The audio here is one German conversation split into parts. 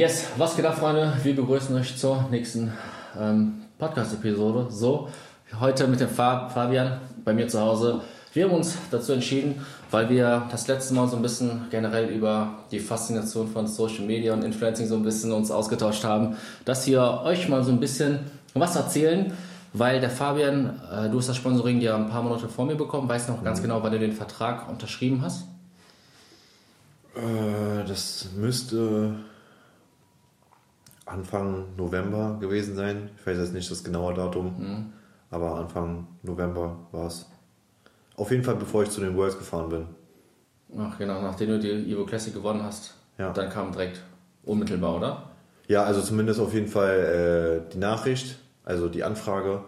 Yes, was geht ab, Freunde? Wir begrüßen euch zur nächsten ähm, Podcast-Episode. So, heute mit dem Fabian bei mir zu Hause. Wir haben uns dazu entschieden, weil wir das letzte Mal so ein bisschen generell über die Faszination von Social Media und Influencing so ein bisschen uns ausgetauscht haben, dass wir euch mal so ein bisschen was erzählen, weil der Fabian, äh, du hast das Sponsoring ja ein paar Monate vor mir bekommen, weißt noch ganz mhm. genau, wann du den Vertrag unterschrieben hast? Äh, das müsste Anfang November gewesen sein. Ich weiß jetzt nicht das genaue Datum, mhm. aber Anfang November war es. Auf jeden Fall, bevor ich zu den Worlds gefahren bin. Ach genau, nachdem du die Evo Classic gewonnen hast, ja. dann kam direkt unmittelbar, oder? Ja, also zumindest auf jeden Fall äh, die Nachricht, also die Anfrage.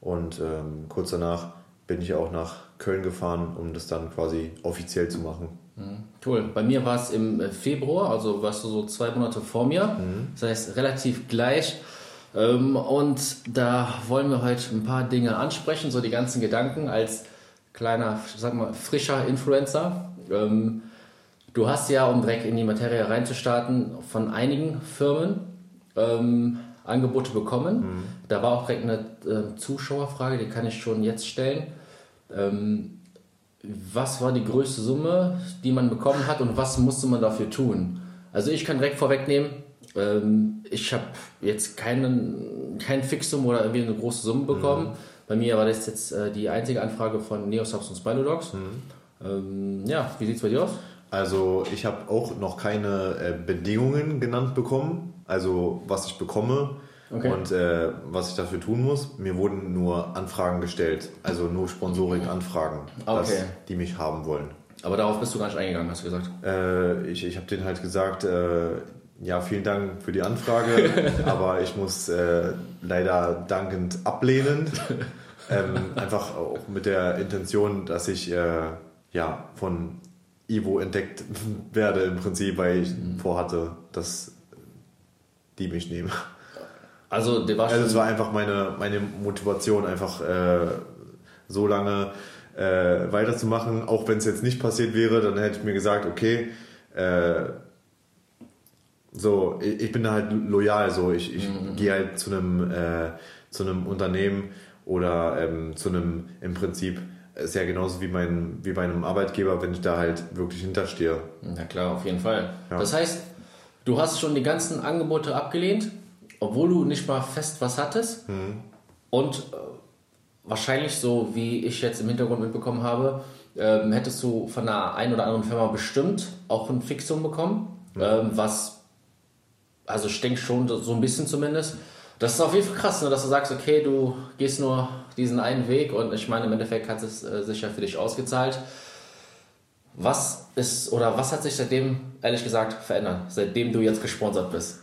Und ähm, kurz danach bin ich auch nach Köln gefahren, um das dann quasi offiziell zu machen. Mhm. Cool. Bei mir war es im äh, Februar, also warst du so zwei Monate vor mir. Mhm. Das heißt relativ gleich. Ähm, und da wollen wir heute ein paar Dinge ansprechen, so die ganzen Gedanken als kleiner, sag mal, frischer Influencer. Ähm, du hast ja, um direkt in die Materie reinzustarten, von einigen Firmen ähm, Angebote bekommen. Mhm. Da war auch direkt eine äh, Zuschauerfrage, die kann ich schon jetzt stellen. Was war die größte Summe, die man bekommen hat und was musste man dafür tun? Also ich kann direkt vorwegnehmen, ähm, ich habe jetzt keinen, kein Fixum oder irgendwie eine große Summe bekommen. Mhm. Bei mir war das jetzt äh, die einzige Anfrage von Neosubs und Spinodogs. Mhm. Ähm, ja, wie sieht es bei dir aus? Also ich habe auch noch keine äh, Bedingungen genannt bekommen, also was ich bekomme. Okay. Und äh, was ich dafür tun muss, mir wurden nur Anfragen gestellt, also nur Sponsoring-Anfragen, okay. die mich haben wollen. Aber darauf bist du gar nicht eingegangen, hast du gesagt? Äh, ich ich habe denen halt gesagt, äh, ja, vielen Dank für die Anfrage, aber ich muss äh, leider dankend ablehnen. Ähm, einfach auch mit der Intention, dass ich äh, ja, von Ivo entdeckt werde im Prinzip, weil ich mhm. vorhatte, dass die mich nehmen. Also, der war also es war einfach meine, meine Motivation, einfach äh, so lange äh, weiterzumachen. Auch wenn es jetzt nicht passiert wäre, dann hätte ich mir gesagt, okay, äh, so, ich, ich, bin da halt loyal, so ich, ich mhm. gehe halt zu einem, äh, zu einem Unternehmen oder ähm, zu einem im Prinzip ist ja genauso wie, mein, wie bei einem Arbeitgeber, wenn ich da halt wirklich hinterstehe. Na klar, auf jeden Fall. Ja. Das heißt, du hast schon die ganzen Angebote abgelehnt obwohl du nicht mal fest was hattest. Mhm. Und äh, wahrscheinlich so, wie ich jetzt im Hintergrund mitbekommen habe, ähm, hättest du von einer ein oder anderen Firma bestimmt auch ein Fixum bekommen, mhm. ähm, was, also ich denke schon so ein bisschen zumindest. Das ist auf jeden Fall krass, ne, dass du sagst, okay, du gehst nur diesen einen Weg und ich meine, im Endeffekt hat es äh, sicher für dich ausgezahlt. Was ist oder was hat sich seitdem, ehrlich gesagt, verändert, seitdem du jetzt gesponsert bist?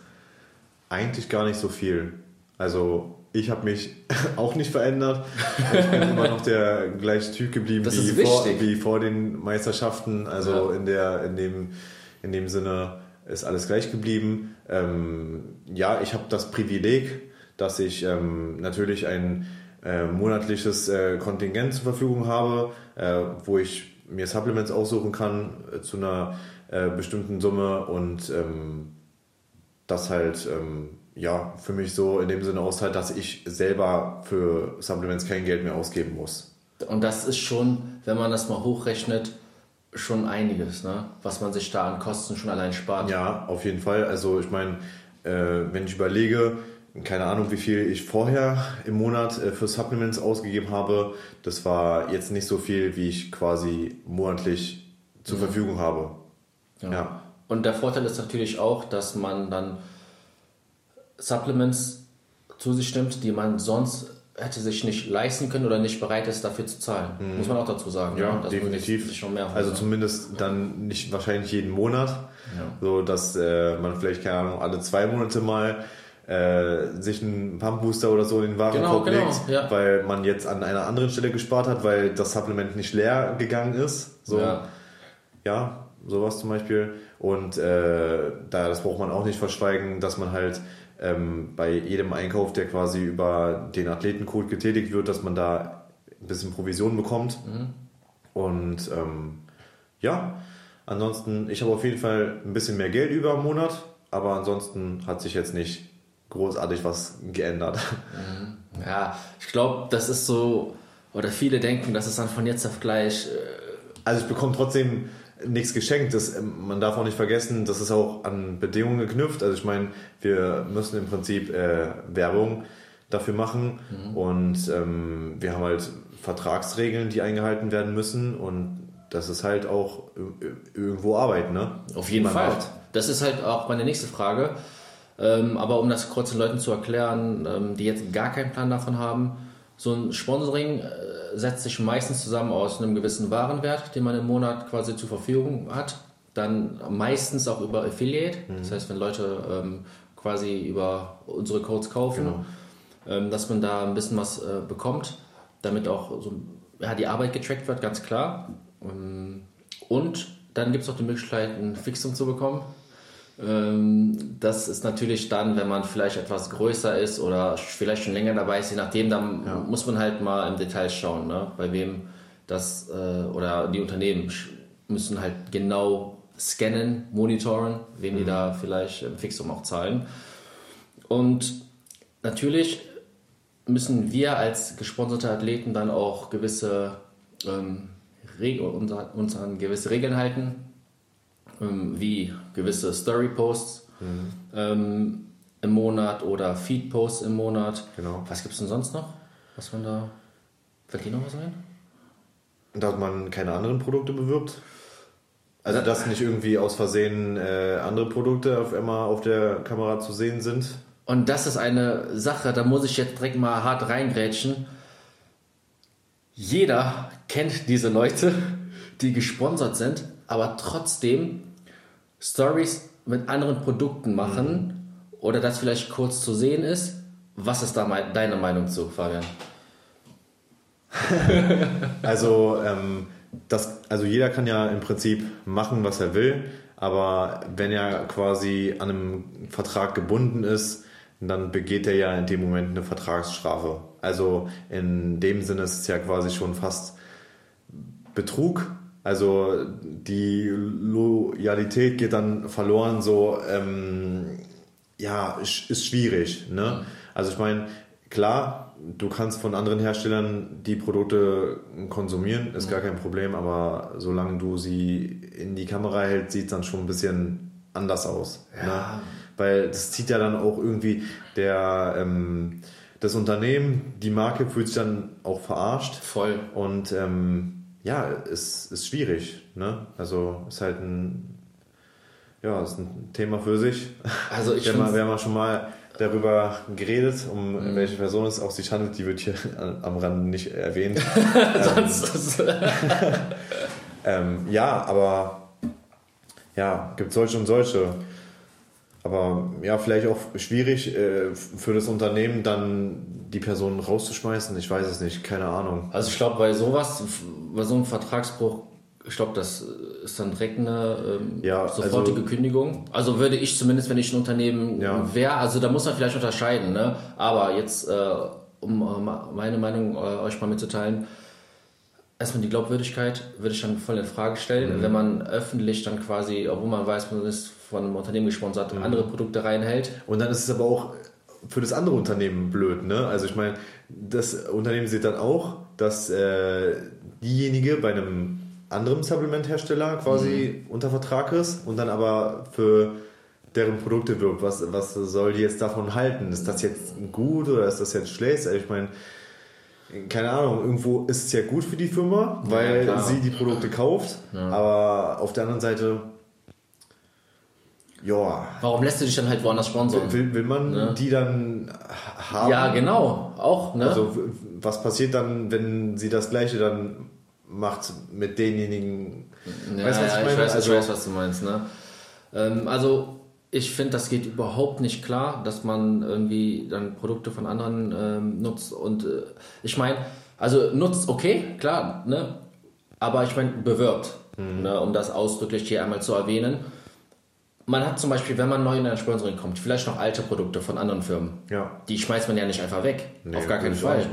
Eigentlich gar nicht so viel. Also ich habe mich auch nicht verändert. Ich bin immer noch der gleiche Typ geblieben wie vor, wie vor, den Meisterschaften. Also ja. in, der, in, dem, in dem Sinne ist alles gleich geblieben. Ähm, ja, ich habe das Privileg, dass ich ähm, natürlich ein äh, monatliches äh, Kontingent zur Verfügung habe, äh, wo ich mir Supplements aussuchen kann äh, zu einer äh, bestimmten Summe und ähm, das halt ähm, ja für mich so in dem Sinne auszahlt, dass ich selber für Supplements kein Geld mehr ausgeben muss. Und das ist schon, wenn man das mal hochrechnet, schon einiges, ne? was man sich da an Kosten schon allein spart. Ja, auf jeden Fall. Also ich meine, äh, wenn ich überlege, keine Ahnung, wie viel ich vorher im Monat äh, für Supplements ausgegeben habe, das war jetzt nicht so viel, wie ich quasi monatlich zur mhm. Verfügung habe. ja. ja. Und der Vorteil ist natürlich auch, dass man dann Supplements zu sich nimmt, die man sonst hätte sich nicht leisten können oder nicht bereit ist, dafür zu zahlen. Mhm. Muss man auch dazu sagen. Ja, ja definitiv. Schon mehr also zumindest dann nicht wahrscheinlich jeden Monat, ja. so dass äh, man vielleicht keine Ahnung alle zwei Monate mal äh, sich einen Pumpbooster oder so in den Warenkorb genau, genau, legt, ja. weil man jetzt an einer anderen Stelle gespart hat, weil das Supplement nicht leer gegangen ist. So, ja, ja sowas zum Beispiel. Und äh, da, das braucht man auch nicht verschweigen, dass man halt ähm, bei jedem Einkauf, der quasi über den Athletencode getätigt wird, dass man da ein bisschen Provision bekommt. Mhm. Und ähm, ja, ansonsten, ich habe auf jeden Fall ein bisschen mehr Geld über im Monat aber ansonsten hat sich jetzt nicht großartig was geändert. Mhm. Ja, ich glaube, das ist so, oder viele denken, das ist dann von jetzt auf gleich. Äh also ich bekomme trotzdem nichts geschenkt. Das, ähm, man darf auch nicht vergessen, das ist auch an Bedingungen geknüpft. Also ich meine, wir müssen im Prinzip äh, Werbung dafür machen mhm. und ähm, wir haben halt Vertragsregeln, die eingehalten werden müssen und das ist halt auch irgendwo Arbeit, ne? Auf jeden Fall. Macht. Das ist halt auch meine nächste Frage. Ähm, aber um das kurz den Leuten zu erklären, ähm, die jetzt gar keinen Plan davon haben, so ein Sponsoring äh, setzt sich meistens zusammen aus einem gewissen Warenwert, den man im Monat quasi zur Verfügung hat. Dann meistens auch über Affiliate. Mhm. Das heißt, wenn Leute ähm, quasi über unsere Codes kaufen, genau. Ähm, dass man da ein bisschen was äh, bekommt, damit auch so, ja, die Arbeit getrackt wird, ganz klar. Ähm, und dann gibt es auch die Möglichkeit, ein Fixum zu bekommen. Ähm, das ist natürlich dann, wenn man vielleicht etwas größer ist oder vielleicht schon länger dabei ist, je nachdem, dann ja. muss man halt mal im Detail schauen, ne? bei wem das äh, oder die Unternehmen müssen halt genau scannen, monitoren, wem mhm. die da vielleicht im Fixum auch zahlen. Und natürlich müssen wir als gesponserte Athleten dann auch gewisse ähm, uns an gewisse Regeln halten, ähm, wie gewisse Story-Posts mhm. ähm, im Monat oder Feed-Posts im Monat. Genau. Was gibt es denn sonst noch? Was man da. Fällt dir noch was ein? Dass man keine anderen Produkte bewirbt. Also, dass nicht irgendwie aus Versehen äh, andere Produkte auf einmal auf der Kamera zu sehen sind. Und das ist eine Sache, da muss ich jetzt direkt mal hart reingrätschen jeder kennt diese Leute, die gesponsert sind, aber trotzdem Stories mit anderen Produkten machen mhm. oder das vielleicht kurz zu sehen ist. Was ist da deine Meinung zu, Fabian? also, ähm, das, also jeder kann ja im Prinzip machen, was er will, aber wenn er quasi an einem Vertrag gebunden ist, dann begeht er ja in dem Moment eine Vertragsstrafe. Also in dem Sinne ist es ja quasi schon fast Betrug. Also die Loyalität geht dann verloren, so ähm, ja, ist schwierig. Ne? Also ich meine, klar, du kannst von anderen Herstellern die Produkte konsumieren, ist gar kein Problem, aber solange du sie in die Kamera hältst, sieht es dann schon ein bisschen anders aus. Ne? Ja. Ne? Weil das zieht ja dann auch irgendwie der ähm, das Unternehmen, die Marke fühlt sich dann auch verarscht. Voll. Und ähm, ja, ist, ist schwierig. Ne? Also ist halt ein, ja, ist ein Thema für sich. Also ich wir, haben, wir haben schon mal darüber geredet, um mhm. welche Person es auch sich handelt, die wird hier am Rand nicht erwähnt. Sonst. ähm, ja, aber ja, gibt solche und solche. Aber ja, vielleicht auch schwierig äh, für das Unternehmen dann die Person rauszuschmeißen. Ich weiß es nicht, keine Ahnung. Also ich glaube, bei sowas, bei so einem Vertragsbruch, ich glaube, das ist dann direkt eine ähm, ja, sofortige also, Kündigung. Also würde ich zumindest, wenn ich ein Unternehmen ja. wäre, also da muss man vielleicht unterscheiden. Ne? Aber jetzt, äh, um äh, meine Meinung äh, euch mal mitzuteilen, erstmal die Glaubwürdigkeit würde ich dann voll in Frage stellen, mhm. wenn man öffentlich dann quasi, obwohl man weiß, man ist von einem Unternehmen gesponsert, mhm. andere Produkte reinhält. Und dann ist es aber auch für das andere Unternehmen blöd, ne? Also ich meine, das Unternehmen sieht dann auch, dass äh, diejenige bei einem anderen Supplementhersteller quasi mhm. unter Vertrag ist und dann aber für deren Produkte wirbt. Was, was soll die jetzt davon halten? Ist das jetzt gut oder ist das jetzt schlecht? Also ich meine, keine Ahnung, irgendwo ist es ja gut für die Firma, weil ja, sie die Produkte kauft, ja. aber auf der anderen Seite ja. Warum lässt du dich dann halt woanders sponsern? Will, will man ne? die dann haben? Ja, genau. Auch, ne? Also, was passiert dann, wenn sie das Gleiche dann macht mit denjenigen? Ja, weißt was ja, ich meine? Ich weiß, also, ich weiß, was du meinst, ne? Ähm, also, ich finde, das geht überhaupt nicht klar, dass man irgendwie dann Produkte von anderen ähm, nutzt. Und äh, ich meine, also nutzt, okay, klar, ne? Aber ich meine, bewirbt, mhm. ne? um das ausdrücklich hier einmal zu erwähnen man hat zum Beispiel, wenn man neu in ein Sponsoring kommt, vielleicht noch alte Produkte von anderen Firmen. Ja. Die schmeißt man ja nicht einfach weg. Nee, auf gar keinen Fall.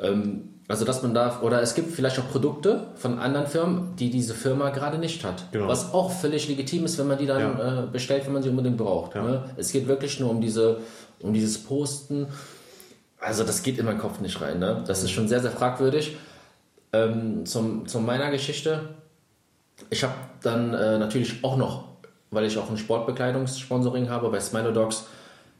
Ähm, also dass man darf, oder es gibt vielleicht auch Produkte von anderen Firmen, die diese Firma gerade nicht hat. Genau. Was auch völlig legitim ist, wenn man die dann ja. äh, bestellt, wenn man sie unbedingt braucht. Ja. Ne? Es geht wirklich nur um diese, um dieses Posten. Also das geht in meinen Kopf nicht rein. Ne? Das mhm. ist schon sehr, sehr fragwürdig. Ähm, zum, zu meiner Geschichte. Ich habe dann äh, natürlich auch noch, weil ich auch ein Sportbekleidungssponsoring habe bei Smilo Dogs,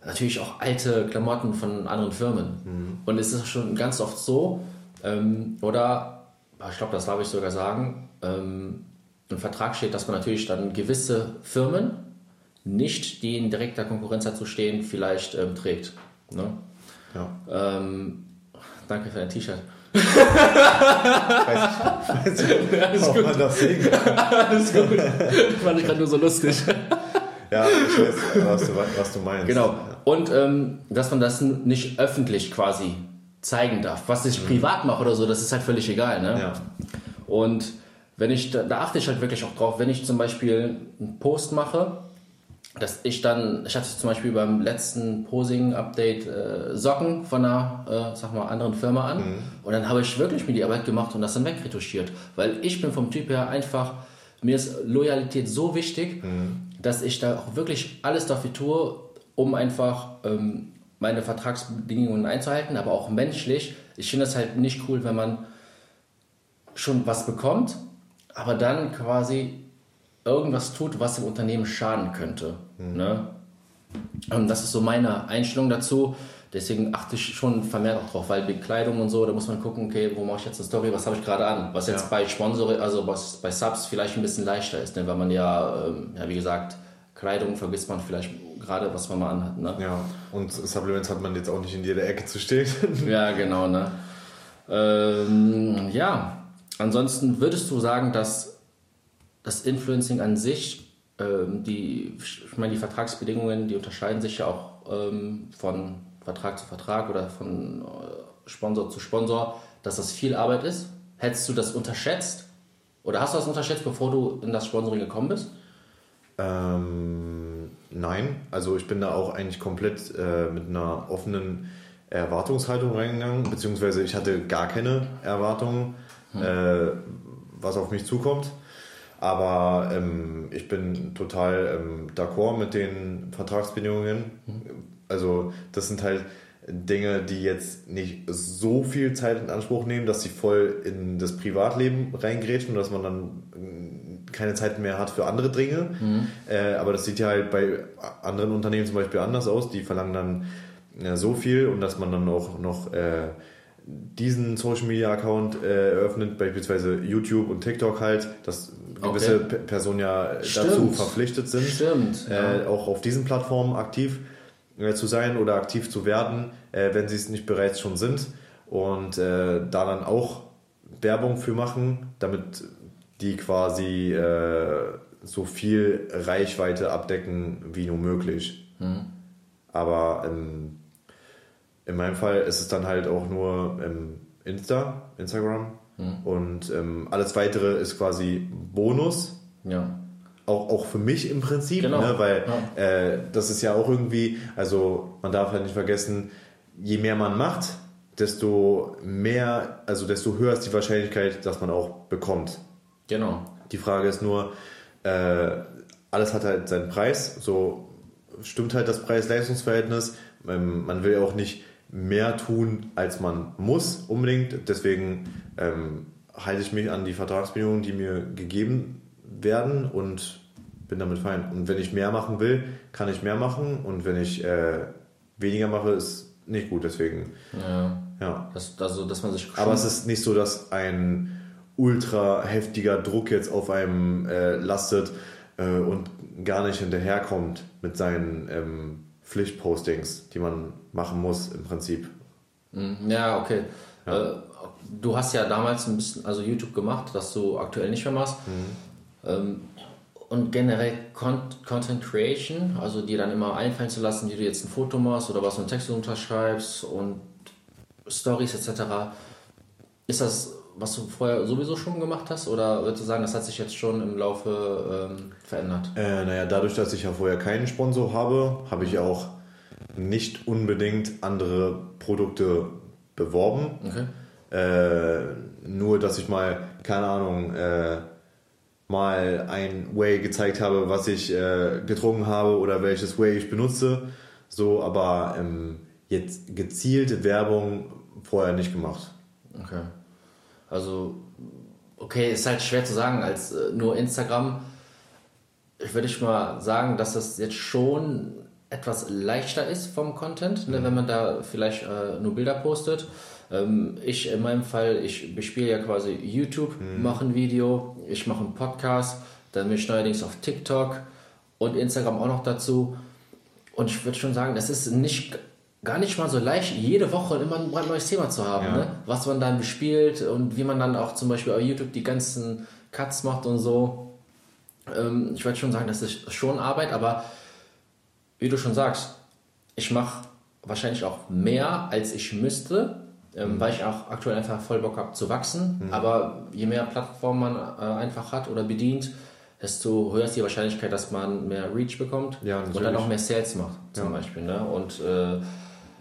natürlich auch alte Klamotten von anderen Firmen. Mhm. Und es ist schon ganz oft so, ähm, oder, ich glaube, das darf ich sogar sagen, ähm, im Vertrag steht, dass man natürlich dann gewisse Firmen nicht, die in direkter Konkurrenz dazu stehen, vielleicht ähm, trägt. Ne? Ja. Ähm, danke für dein T-Shirt. Weiß, weiß ich, Alles gut. man das sehen Alles gut. Fand ich gerade nur so lustig. Ja, ich weiß, was du, was du meinst. Genau. Und ähm, dass man das nicht öffentlich quasi zeigen darf. Was ich mhm. privat mache oder so, das ist halt völlig egal. Ne? Ja. Und wenn ich, da, da, achte ich halt wirklich auch drauf, wenn ich zum Beispiel einen Post mache, dass ich dann, ich hatte zum Beispiel beim letzten Posing-Update äh, Socken von einer, äh, sag mal, anderen Firma an mhm. und dann habe ich wirklich mir die Arbeit gemacht und das dann wegretuschiert, weil ich bin vom Typ her einfach, mir ist Loyalität so wichtig, mhm. dass ich da auch wirklich alles dafür tue, um einfach ähm, meine Vertragsbedingungen einzuhalten, aber auch menschlich. Ich finde es halt nicht cool, wenn man schon was bekommt, aber dann quasi irgendwas tut, was dem Unternehmen schaden könnte. Mhm. Ne? Und das ist so meine Einstellung dazu. Deswegen achte ich schon vermehrt auch drauf, weil Bekleidung und so, da muss man gucken, okay, wo mache ich jetzt eine Story, was habe ich gerade an? Was jetzt ja. bei Sponsor, also was bei Subs vielleicht ein bisschen leichter ist, ne? weil man ja, ähm, ja, wie gesagt, Kleidung vergisst man vielleicht gerade, was man mal anhat. Ne? Ja, und Supplements hat man jetzt auch nicht in jeder Ecke zu stehen. ja, genau. Ne? Ähm, ja, ansonsten würdest du sagen, dass das Influencing an sich, ähm, die, ich meine, die Vertragsbedingungen, die unterscheiden sich ja auch ähm, von Vertrag zu Vertrag oder von äh, Sponsor zu Sponsor, dass das viel Arbeit ist. Hättest du das unterschätzt? Oder hast du das unterschätzt, bevor du in das Sponsoring gekommen bist? Ähm, nein, also ich bin da auch eigentlich komplett äh, mit einer offenen Erwartungshaltung reingegangen, beziehungsweise ich hatte gar keine Erwartungen, hm. äh, was auf mich zukommt. Aber ähm, ich bin total ähm, d'accord mit den Vertragsbedingungen. Hm. Also das sind halt Dinge, die jetzt nicht so viel Zeit in Anspruch nehmen, dass sie voll in das Privatleben reingrätschen und dass man dann keine Zeit mehr hat für andere Dinge. Mhm. Äh, aber das sieht ja halt bei anderen Unternehmen zum Beispiel anders aus. Die verlangen dann ja, so viel und dass man dann auch noch äh, diesen Social Media Account äh, eröffnet, beispielsweise YouTube und TikTok halt, dass gewisse okay. Personen ja Stimmt. dazu verpflichtet sind, Stimmt, äh, ja. auch auf diesen Plattformen aktiv äh, zu sein oder aktiv zu werden, äh, wenn sie es nicht bereits schon sind und da dann auch Werbung für machen, damit die quasi äh, so viel Reichweite abdecken wie nur möglich. Mhm. Aber ähm, in meinem Fall ist es dann halt auch nur ähm, Insta, Instagram mhm. und ähm, alles weitere ist quasi Bonus. Ja. Auch, auch für mich im Prinzip, genau. ne? weil ja. äh, das ist ja auch irgendwie, also man darf halt nicht vergessen, je mehr man macht, desto mehr, also desto höher ist die Wahrscheinlichkeit, dass man auch bekommt. Genau. Die Frage ist nur, äh, alles hat halt seinen Preis. So stimmt halt das Preis-Leistungs-Verhältnis. Ähm, man will auch nicht mehr tun, als man muss unbedingt. Deswegen ähm, halte ich mich an die Vertragsbedingungen, die mir gegeben werden und bin damit fein. Und wenn ich mehr machen will, kann ich mehr machen. Und wenn ich äh, weniger mache, ist nicht gut. Deswegen. Ja. ja. Das, also, dass man sich Aber es ist nicht so, dass ein ultra heftiger Druck jetzt auf einem äh, lastet äh, und gar nicht hinterherkommt mit seinen ähm, Pflichtpostings, die man machen muss im Prinzip. Mhm. Ja, okay. Ja. Äh, du hast ja damals ein bisschen also YouTube gemacht, das du aktuell nicht mehr machst. Mhm. Ähm, und generell Content Creation, also dir dann immer einfallen zu lassen, wie du jetzt ein Foto machst oder was du einen Text unterschreibst und Stories etc. Ist das was du vorher sowieso schon gemacht hast? Oder würdest du sagen, das hat sich jetzt schon im Laufe ähm, verändert? Äh, naja, dadurch, dass ich ja vorher keinen Sponsor habe, habe ich auch nicht unbedingt andere Produkte beworben. Okay. äh, nur, dass ich mal, keine Ahnung, äh, mal ein Way gezeigt habe, was ich äh, getrunken habe oder welches Way ich benutze. So, aber ähm, jetzt gezielte Werbung vorher nicht gemacht. Okay. Also, okay, ist halt schwer zu sagen als äh, nur Instagram. Ich würde ich mal sagen, dass das jetzt schon etwas leichter ist vom Content, ne, mhm. wenn man da vielleicht äh, nur Bilder postet. Ähm, ich in meinem Fall, ich bespiele ja quasi YouTube, mhm. mache ein Video, ich mache einen Podcast, dann bin ich neuerdings auf TikTok und Instagram auch noch dazu. Und ich würde schon sagen, das ist nicht gar nicht mal so leicht, jede Woche immer ein neues Thema zu haben, ja. ne? was man dann bespielt und wie man dann auch zum Beispiel auf YouTube die ganzen Cuts macht und so. Ähm, ich würde schon sagen, das ist schon Arbeit, aber wie du schon sagst, ich mache wahrscheinlich auch mehr, als ich müsste, ähm, mhm. weil ich auch aktuell einfach voll Bock habe zu wachsen. Mhm. Aber je mehr Plattformen man äh, einfach hat oder bedient, desto höher ist die Wahrscheinlichkeit, dass man mehr Reach bekommt ja, und dann auch mehr Sales macht, zum ja. Beispiel. Ne? Und äh,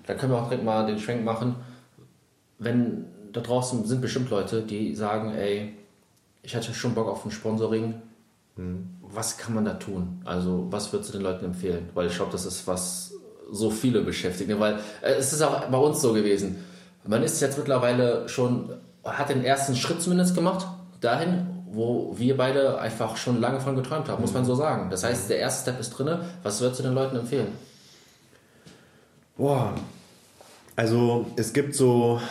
da können wir auch direkt mal den Schwenk machen. Wenn da draußen sind bestimmt Leute, die sagen, ey, ich hatte schon Bock auf ein Sponsoring. Mhm. Was kann man da tun? Also, was würdest du den Leuten empfehlen? Weil ich glaube, das ist was so viele beschäftigt. Ne? Weil äh, es ist auch bei uns so gewesen man ist jetzt mittlerweile schon, hat den ersten Schritt zumindest gemacht, dahin, wo wir beide einfach schon lange von geträumt haben, muss man so sagen. Das heißt, der erste Step ist drin. Was würdest du den Leuten empfehlen? Boah, also es gibt so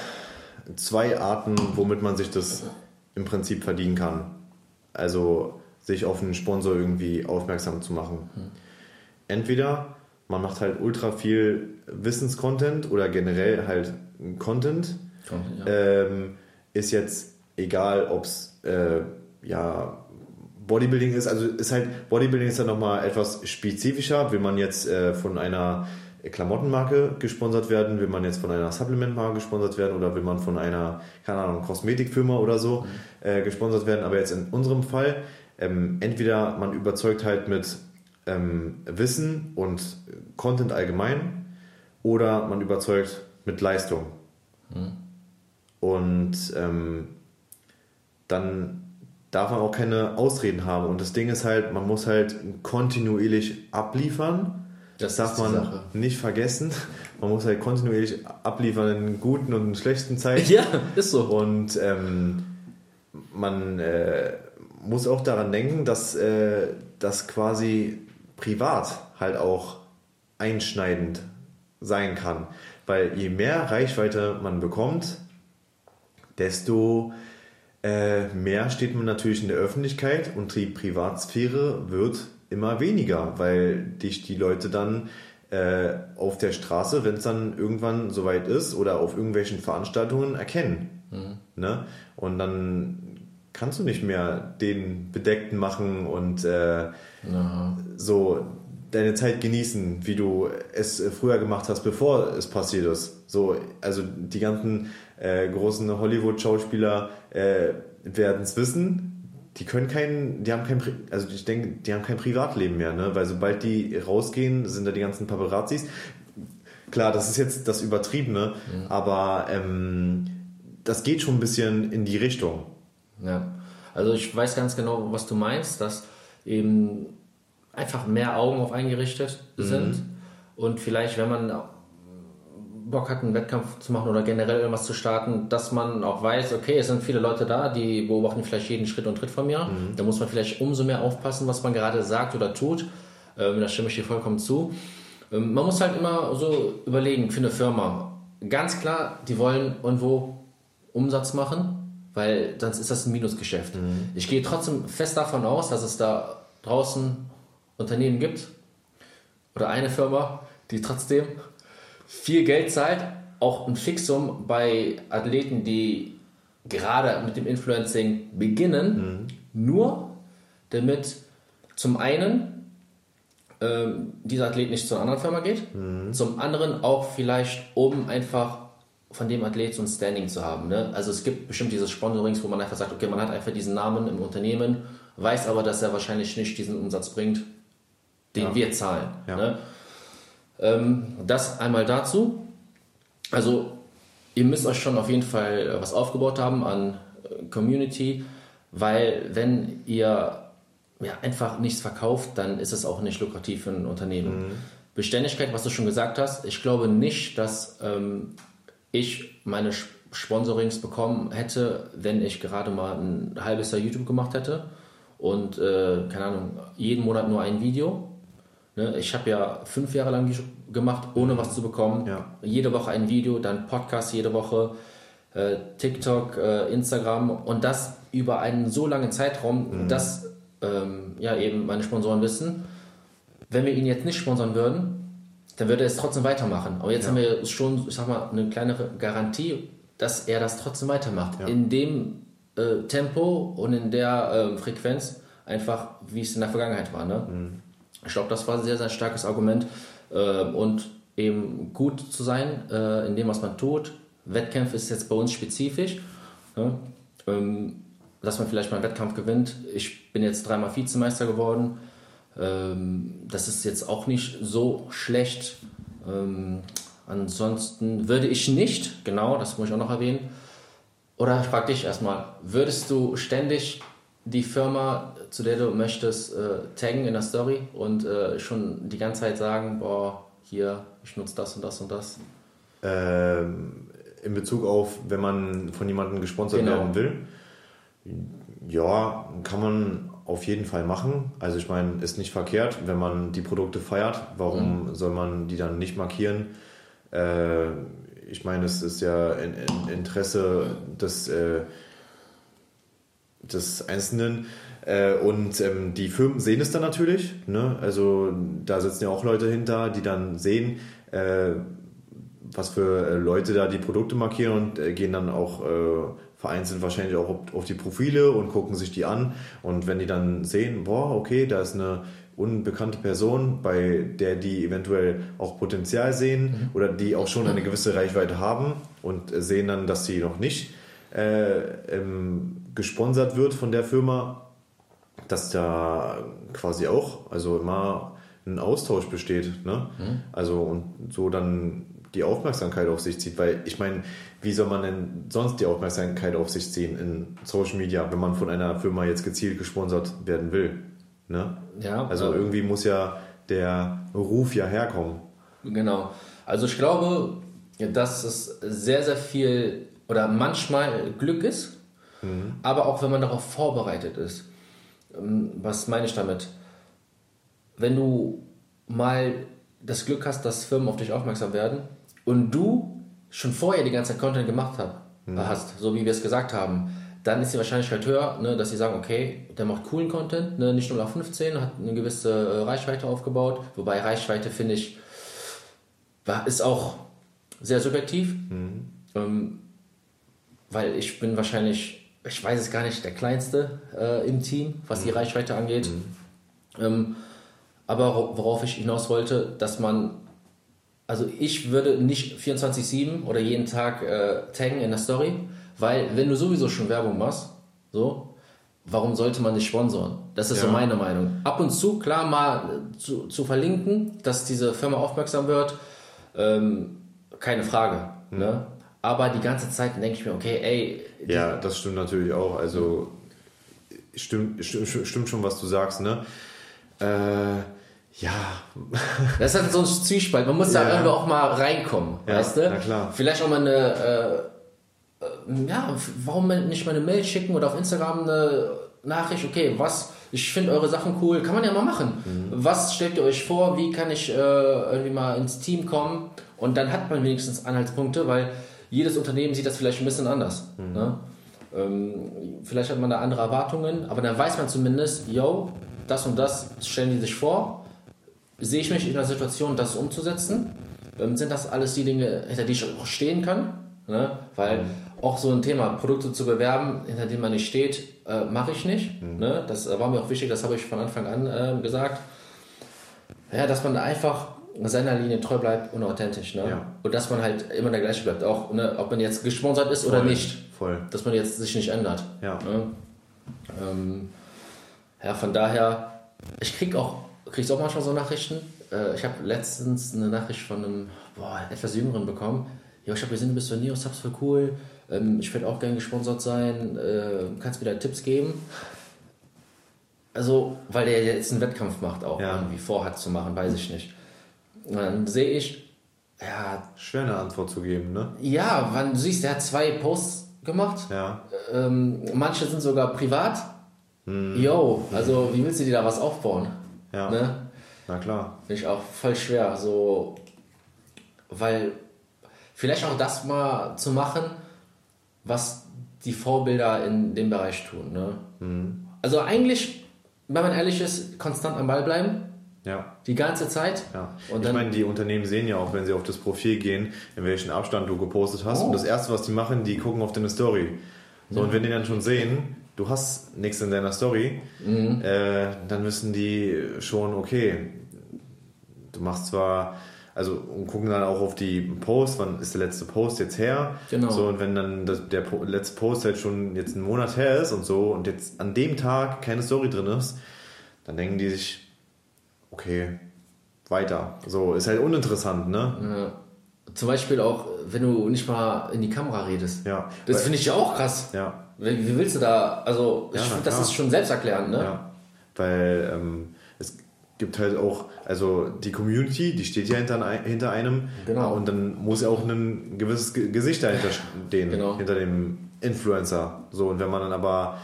zwei Arten, womit man sich das im Prinzip verdienen kann. Also sich auf einen Sponsor irgendwie aufmerksam zu machen. Entweder man macht halt ultra viel Wissenscontent oder generell halt Content. Content ja. ähm, ist jetzt egal, ob es äh, ja Bodybuilding ist, also ist halt, Bodybuilding ist dann nochmal etwas spezifischer. Will man jetzt äh, von einer Klamottenmarke gesponsert werden, will man jetzt von einer Supplementmarke gesponsert werden oder will man von einer, keine Ahnung, Kosmetikfirma oder so mhm. äh, gesponsert werden. Aber jetzt in unserem Fall, ähm, entweder man überzeugt halt mit ähm, Wissen und Content allgemein oder man überzeugt mit Leistung. Mhm. Und ähm, dann darf man auch keine Ausreden haben. Und das Ding ist halt, man muss halt kontinuierlich abliefern. Das, darf man nicht vergessen. Man muss halt kontinuierlich abliefern in guten und in schlechten Zeiten. Ja, ist so. Und ähm, man äh, muss auch daran denken, dass äh, das quasi privat halt auch einschneidend sein kann. Weil je mehr Reichweite man bekommt, desto äh, mehr steht man natürlich in der Öffentlichkeit und die Privatsphäre wird immer weniger, weil dich die Leute dann äh, auf der Straße, wenn es dann irgendwann soweit ist oder auf irgendwelchen Veranstaltungen erkennen. Mhm. Ne? Und dann kannst du nicht mehr den Bedeckten machen und äh, so deine Zeit genießen, wie du es früher gemacht hast, bevor es passiert ist. So, also die ganzen äh, großen Hollywood-Schauspieler äh, werden es wissen. Die können kein, die haben kein, also ich denke, die haben kein Privatleben mehr, ne? Weil sobald die rausgehen, sind da die ganzen Paparazzis. Klar, das ist jetzt das Übertriebene, mhm. aber ähm, das geht schon ein bisschen in die Richtung. Ja, also ich weiß ganz genau, was du meinst, dass eben einfach mehr Augen auf eingerichtet sind. Mhm. Und vielleicht, wenn man Bock hat, einen Wettkampf zu machen oder generell irgendwas zu starten, dass man auch weiß, okay, es sind viele Leute da, die beobachten vielleicht jeden Schritt und Tritt von mir. Mhm. Da muss man vielleicht umso mehr aufpassen, was man gerade sagt oder tut. Ähm, da stimme ich dir vollkommen zu. Ähm, man muss halt immer so überlegen für eine Firma. Ganz klar, die wollen irgendwo Umsatz machen, weil sonst ist das ein Minusgeschäft. Mhm. Ich gehe trotzdem fest davon aus, dass es da draußen Unternehmen gibt oder eine Firma, die trotzdem viel Geld zahlt, auch ein Fixum bei Athleten, die gerade mit dem Influencing beginnen, mhm. nur damit zum einen ähm, dieser Athlet nicht zu einer anderen Firma geht, mhm. zum anderen auch vielleicht, um einfach von dem Athlet so ein Standing zu haben. Ne? Also es gibt bestimmt diese Sponsorings, wo man einfach sagt, okay, man hat einfach diesen Namen im Unternehmen, weiß aber, dass er wahrscheinlich nicht diesen Umsatz bringt, den ja. wir zahlen. Ja. Ne? Ähm, das einmal dazu. Also ihr müsst euch schon auf jeden Fall äh, was aufgebaut haben an äh, Community, weil wenn ihr ja, einfach nichts verkauft, dann ist es auch nicht lukrativ für ein Unternehmen. Mhm. Beständigkeit, was du schon gesagt hast, ich glaube nicht, dass ähm, ich meine Sponsorings bekommen hätte, wenn ich gerade mal ein halbes Jahr YouTube gemacht hätte und, äh, keine Ahnung, jeden Monat nur ein Video. Ne? Ich habe ja fünf Jahre lang gemacht, ohne was zu bekommen. Ja. Jede Woche ein Video, dann Podcast jede Woche, äh, TikTok, äh, Instagram und das über einen so langen Zeitraum, mhm. dass ähm, ja eben meine Sponsoren wissen, wenn wir ihn jetzt nicht sponsern würden, dann würde er es trotzdem weitermachen. Aber jetzt ja. haben wir schon, ich sag mal, eine kleinere Garantie, dass er das trotzdem weitermacht. Ja. In dem äh, Tempo und in der äh, Frequenz, einfach wie es in der Vergangenheit war. Ne? Mhm. Ich glaube, das war ein sehr, sehr starkes Argument. Äh, und eben gut zu sein äh, in dem, was man tut. Wettkämpfe ist jetzt bei uns spezifisch. Ne? Ähm, dass man vielleicht mal einen Wettkampf gewinnt. Ich bin jetzt dreimal Vizemeister geworden. Ähm, das ist jetzt auch nicht so schlecht. Ähm, ansonsten würde ich nicht, genau, das muss ich auch noch erwähnen. Oder ich frage dich erstmal, würdest du ständig die Firma, zu der du möchtest, äh, taggen in der Story und äh, schon die ganze Zeit sagen, boah, hier, ich nutze das und das und das? Ähm, in Bezug auf, wenn man von jemandem gesponsert genau. werden will? Ja, kann man auf jeden Fall machen. Also ich meine, ist nicht verkehrt, wenn man die Produkte feiert. Warum mhm. soll man die dann nicht markieren? Äh, ich meine, es ist ja in, in Interesse des, äh, des Einzelnen. Äh, und ähm, die Firmen sehen es dann natürlich. Ne? Also da sitzen ja auch Leute hinter, die dann sehen, äh, was für äh, Leute da die Produkte markieren und äh, gehen dann auch vereinzelt wahrscheinlich auch auf die Profile und gucken sich die an. Und wenn die dann sehen, boah, okay, da ist eine unbekannte Person, bei der die eventuell auch Potenzial sehen mhm. oder die auch schon eine gewisse Reichweite haben und sehen dann, dass sie noch nicht äh, ähm, gesponsert wird von der Firma, dass da quasi auch also immer ein Austausch besteht. Ne? Mhm. Also und so dann die Aufmerksamkeit auf sich zieht. Weil ich meine, wie soll man denn sonst die Aufmerksamkeit auf sich ziehen in Social Media, wenn man von einer Firma jetzt gezielt gesponsert werden will? Ne? Ja. Also ja. irgendwie muss ja der Ruf ja herkommen. Genau. Also ich glaube, dass es sehr, sehr viel oder manchmal Glück ist, mhm. aber auch wenn man darauf vorbereitet ist. Ähm, was meine ich damit? Wenn du mal das Glück hast, dass Firmen auf dich aufmerksam werden, und du schon vorher die ganze Zeit Content gemacht hab, mhm. hast, so wie wir es gesagt haben, dann ist die Wahrscheinlichkeit höher, ne, dass sie sagen, okay, der macht coolen Content, ne, nicht nur auf 15, hat eine gewisse äh, Reichweite aufgebaut, wobei Reichweite finde ich ist auch sehr subjektiv, mhm. ähm, weil ich bin wahrscheinlich, ich weiß es gar nicht, der kleinste äh, im Team, was mhm. die Reichweite angeht. Mhm. Ähm, aber worauf ich hinaus wollte, dass man also ich würde nicht 24-7 oder jeden Tag äh, taggen in der Story, weil wenn du sowieso schon Werbung machst, so, warum sollte man nicht sponsoren? Das ist ja. so meine Meinung. Ab und zu, klar, mal zu, zu verlinken, dass diese Firma aufmerksam wird, ähm, keine Frage. Mhm. Ne? Aber die ganze Zeit denke ich mir, okay, ey. Ja, das stimmt natürlich auch. Also stimmt, stimmt, stimmt schon, was du sagst, ne? Äh, ja. Das ist halt so ein Zwiespalt. Man muss ja. da irgendwo auch mal reinkommen, ja, weißt du? Na klar. Vielleicht auch mal eine, äh, äh, ja, warum nicht mal eine Mail schicken oder auf Instagram eine Nachricht, okay, was, ich finde eure Sachen cool, kann man ja mal machen. Mhm. Was stellt ihr euch vor, wie kann ich äh, irgendwie mal ins Team kommen? Und dann hat man wenigstens Anhaltspunkte, weil jedes Unternehmen sieht das vielleicht ein bisschen anders. Mhm. Ne? Ähm, vielleicht hat man da andere Erwartungen, aber dann weiß man zumindest, yo, das und das stellen die sich vor sehe ich mich in der Situation, das umzusetzen? Ähm, sind das alles die Dinge, hinter die ich auch stehen kann? Ne? Weil mhm. auch so ein Thema, Produkte zu bewerben, hinter denen man nicht steht, äh, mache ich nicht. Mhm. Ne? Das war mir auch wichtig, das habe ich von Anfang an äh, gesagt. Ja, dass man einfach seiner Linie treu bleibt und authentisch. Ne? Ja. Und dass man halt immer der gleiche bleibt, auch ne, ob man jetzt gesponsert ist Voll. oder nicht. Voll. Dass man jetzt sich nicht ändert. Ja. Ne? Ähm, ja, von daher, ich kriege auch kriegst du auch manchmal so Nachrichten. Äh, ich habe letztens eine Nachricht von einem boah, etwas Jüngeren bekommen. ja, ich habe gesehen, du bist bei Neos Subs voll cool, ähm, ich würde auch gerne gesponsert sein, äh, kannst mir da Tipps geben? Also, weil der jetzt einen Wettkampf macht, auch ja. irgendwie vorhat zu machen, weiß ich nicht. Und dann sehe ich, ja. Schwer eine Antwort zu geben, ne? Ja, wann du siehst, der hat zwei Posts gemacht. Ja. Ähm, manche sind sogar privat. Hm. Yo, also wie willst du dir da was aufbauen? Ja. Ne? Na klar. Finde ich auch voll schwer. So, weil vielleicht auch das mal zu machen, was die Vorbilder in dem Bereich tun. Ne? Mhm. Also eigentlich, wenn man ehrlich ist, konstant am Ball bleiben. Ja. Die ganze Zeit. Ja. Und ich meine, die Unternehmen sehen ja auch, wenn sie auf das Profil gehen, in welchem Abstand du gepostet hast. Oh. Und das Erste, was die machen, die gucken auf deine Story. So, ja. und wenn die dann schon sehen, du hast nichts in deiner Story, mhm. äh, dann wissen die schon, okay, du machst zwar also und gucken dann auch auf die Post, wann ist der letzte Post jetzt her? Genau. So, und wenn dann das, der letzte Post halt schon jetzt einen Monat her ist und so und jetzt an dem Tag keine Story drin ist, dann denken die sich, okay, weiter. So, ist halt uninteressant, ne? Ja. Zum Beispiel auch, wenn du nicht mal in die Kamera redest. Ja. Das finde ich ja auch krass. Ja. Wie, wie, willst du da, also ich ja, finde, das ist schon selbsterklärend, ne? Ja. Weil ähm, es gibt halt auch, also die Community, die steht ja hinter, hinter einem. Genau. Und dann muss ja auch ein gewisses Gesicht dahinter stehen, genau. hinter dem Influencer. So, und wenn man dann aber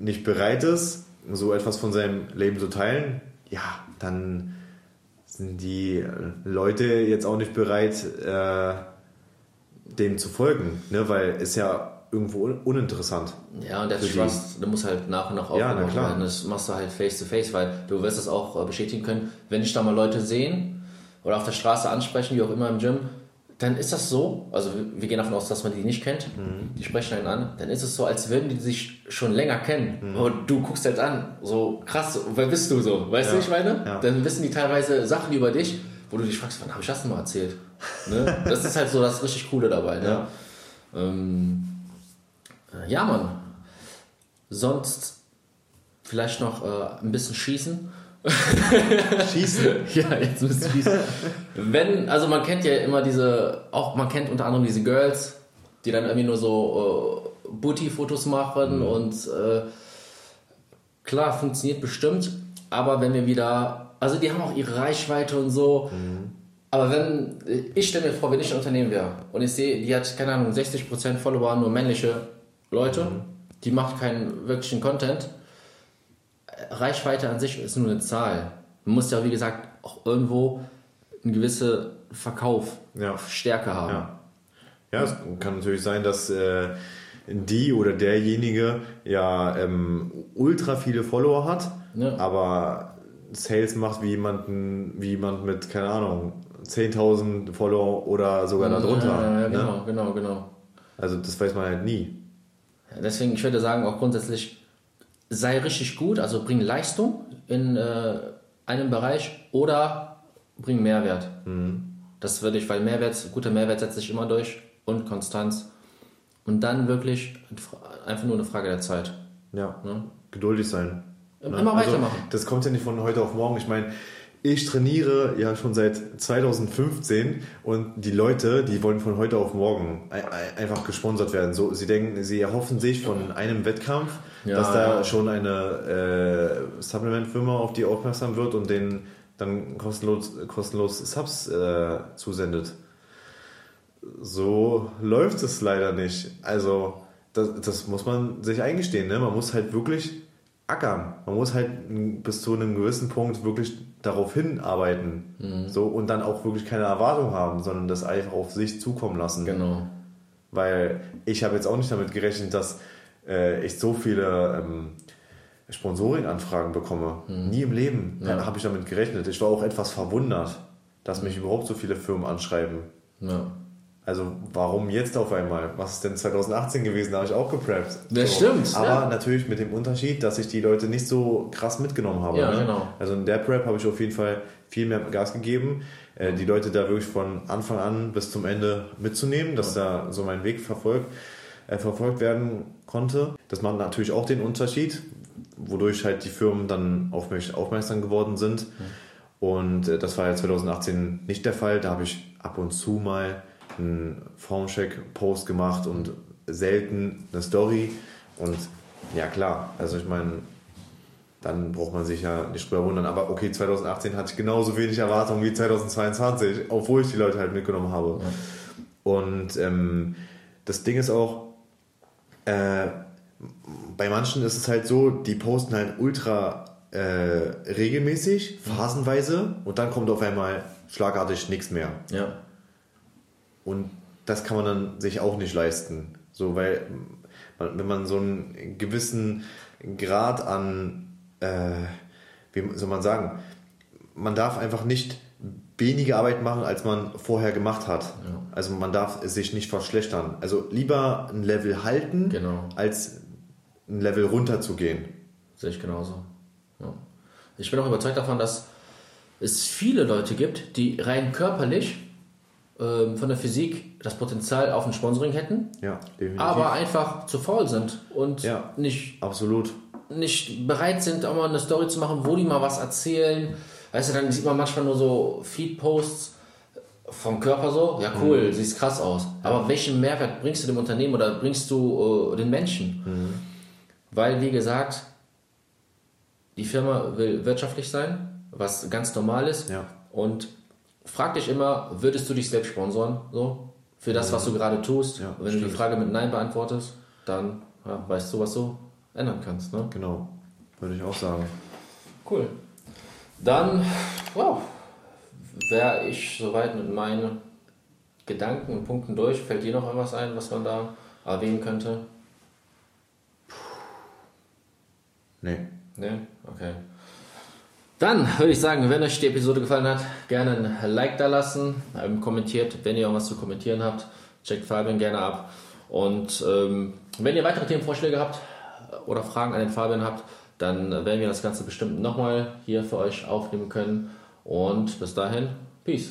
nicht bereit ist, so etwas von seinem Leben zu teilen, ja, dann sind die Leute jetzt auch nicht bereit, äh, dem zu folgen, ne? weil es ja irgendwo uninteressant. Ja, und der Trust, der muss halt nach und nach aufgebaut ja, werden. Das machst du halt face to face, weil du wirst das auch äh, bestätigen können, wenn dich da mal Leute sehen oder auf der Straße ansprechen, wie auch immer im Gym, dann ist das so, also wir gehen davon aus, dass man die nicht kennt, mhm. die sprechen einen an, dann ist es so, als würden die sich schon länger kennen. Mhm. Und du guckst halt an, so krass, wer bist du so? Weißt ja. du, ich meine? Ja. Dann wissen die teilweise Sachen über dich, wo du dich fragst, wann habe ich das denn mal erzählt? ne? Das ist halt so das richtig Coole dabei. Ne? Ja. Ähm, äh, ja, Mann. Sonst vielleicht noch äh, ein bisschen schießen. schießen? ja, jetzt müsst ihr schießen. Wenn, also man kennt ja immer diese, auch man kennt unter anderem diese Girls, die dann irgendwie nur so äh, Booty-Fotos machen mhm. und äh, klar, funktioniert bestimmt, aber wenn wir wieder, also die haben auch ihre Reichweite und so, mhm. aber wenn, ich stelle mir vor, wenn ich ein Unternehmen wäre und ich sehe, die hat, keine Ahnung, 60% Follower, nur männliche Leute, mhm. die macht keinen wirklichen Content. Reichweite an sich ist nur eine Zahl. Man muss ja, wie gesagt, auch irgendwo eine gewisse Verkauf, ja. Haben. Ja. ja, es kann natürlich sein, dass äh, die oder derjenige ja ähm, ultra viele Follower hat, ja. aber Sales macht wie jemanden, wie jemand mit, keine Ahnung, 10.000 Follower oder sogar darunter. Ja, ja, genau, ne? genau, genau. Also das weiß man halt nie. Deswegen, ich würde sagen, auch grundsätzlich sei richtig gut, also bring Leistung in äh, einem Bereich oder bring Mehrwert. Mhm. Das würde ich, weil Mehrwert, guter Mehrwert setzt sich immer durch und Konstanz. Und dann wirklich einfach nur eine Frage der Zeit. Ja, ne? geduldig sein. Immer ne? weitermachen. Also, das kommt ja nicht von heute auf morgen. Ich meine, ich trainiere ja schon seit 2015 und die Leute, die wollen von heute auf morgen einfach gesponsert werden. So, sie denken, sie erhoffen sich von einem Wettkampf, ja, dass da ja. schon eine äh, Supplement-Firma auf die aufmerksam wird und denen dann kostenlos, kostenlos Subs äh, zusendet. So läuft es leider nicht. Also, das, das muss man sich eingestehen. Ne? Man muss halt wirklich ackern. Man muss halt bis zu einem gewissen Punkt wirklich darauf hinarbeiten. Mhm. So, und dann auch wirklich keine Erwartung haben, sondern das einfach auf sich zukommen lassen. Genau. Weil ich habe jetzt auch nicht damit gerechnet, dass äh, ich so viele ähm, Sponsoring-Anfragen bekomme. Mhm. Nie im Leben ja. habe ich damit gerechnet. Ich war auch etwas verwundert, dass mich überhaupt so viele Firmen anschreiben. Ja. Also warum jetzt auf einmal? Was ist denn 2018 gewesen? Da habe ich auch gepreppt. Das so. stimmt. Aber ja. natürlich mit dem Unterschied, dass ich die Leute nicht so krass mitgenommen habe. Ja, ne? genau. Also in der Prep habe ich auf jeden Fall viel mehr Gas gegeben, äh, die Leute da wirklich von Anfang an bis zum Ende mitzunehmen, dass ja. da so mein Weg verfolgt, äh, verfolgt werden konnte. Das macht natürlich auch den Unterschied, wodurch halt die Firmen dann auf mich aufmerksam geworden sind. Und äh, das war ja 2018 nicht der Fall. Da habe ich ab und zu mal einen Formcheck-Post gemacht und selten eine Story. Und ja, klar, also ich meine, dann braucht man sich ja nicht drüber wundern. Aber okay, 2018 hatte ich genauso wenig Erwartungen wie 2022, obwohl ich die Leute halt mitgenommen habe. Ja. Und ähm, das Ding ist auch, äh, bei manchen ist es halt so, die posten halt ultra äh, regelmäßig, phasenweise und dann kommt auf einmal schlagartig nichts mehr. Ja. Und das kann man dann sich auch nicht leisten. So, weil wenn man so einen gewissen Grad an, äh, wie soll man sagen, man darf einfach nicht weniger Arbeit machen, als man vorher gemacht hat. Ja. Also man darf sich nicht verschlechtern. Also lieber ein Level halten, genau. als ein Level runter zu gehen. Sehe ich genauso. Ja. Ich bin auch überzeugt davon, dass es viele Leute gibt, die rein körperlich von der Physik das Potenzial auf ein Sponsoring hätten, ja, aber einfach zu faul sind und ja, nicht, absolut. nicht bereit sind, auch mal eine Story zu machen, wo die mal was erzählen. Weißt du, dann sieht man manchmal nur so Feed-Posts vom Körper so, ja cool, mhm. siehst krass aus. Aber welchen Mehrwert bringst du dem Unternehmen oder bringst du äh, den Menschen? Mhm. Weil, wie gesagt, die Firma will wirtschaftlich sein, was ganz normal ist. Ja. Und frag dich immer, würdest du dich selbst sponsoren? So? Für das, was du gerade tust. Ja, Wenn stimmt. du die Frage mit Nein beantwortest, dann ja, weißt du, was du ändern kannst. Ne? Genau, würde ich auch sagen. Cool. Dann, wow, wäre ich soweit mit meinen Gedanken und Punkten durch. Fällt dir noch etwas ein, was man da erwähnen könnte? Nee. Nee? Okay. Dann würde ich sagen, wenn euch die Episode gefallen hat, gerne ein Like da lassen, ähm, kommentiert, wenn ihr auch was zu kommentieren habt, checkt Fabian gerne ab. Und ähm, wenn ihr weitere Themenvorschläge habt oder Fragen an den Fabian habt, dann werden wir das Ganze bestimmt nochmal hier für euch aufnehmen können. Und bis dahin, Peace.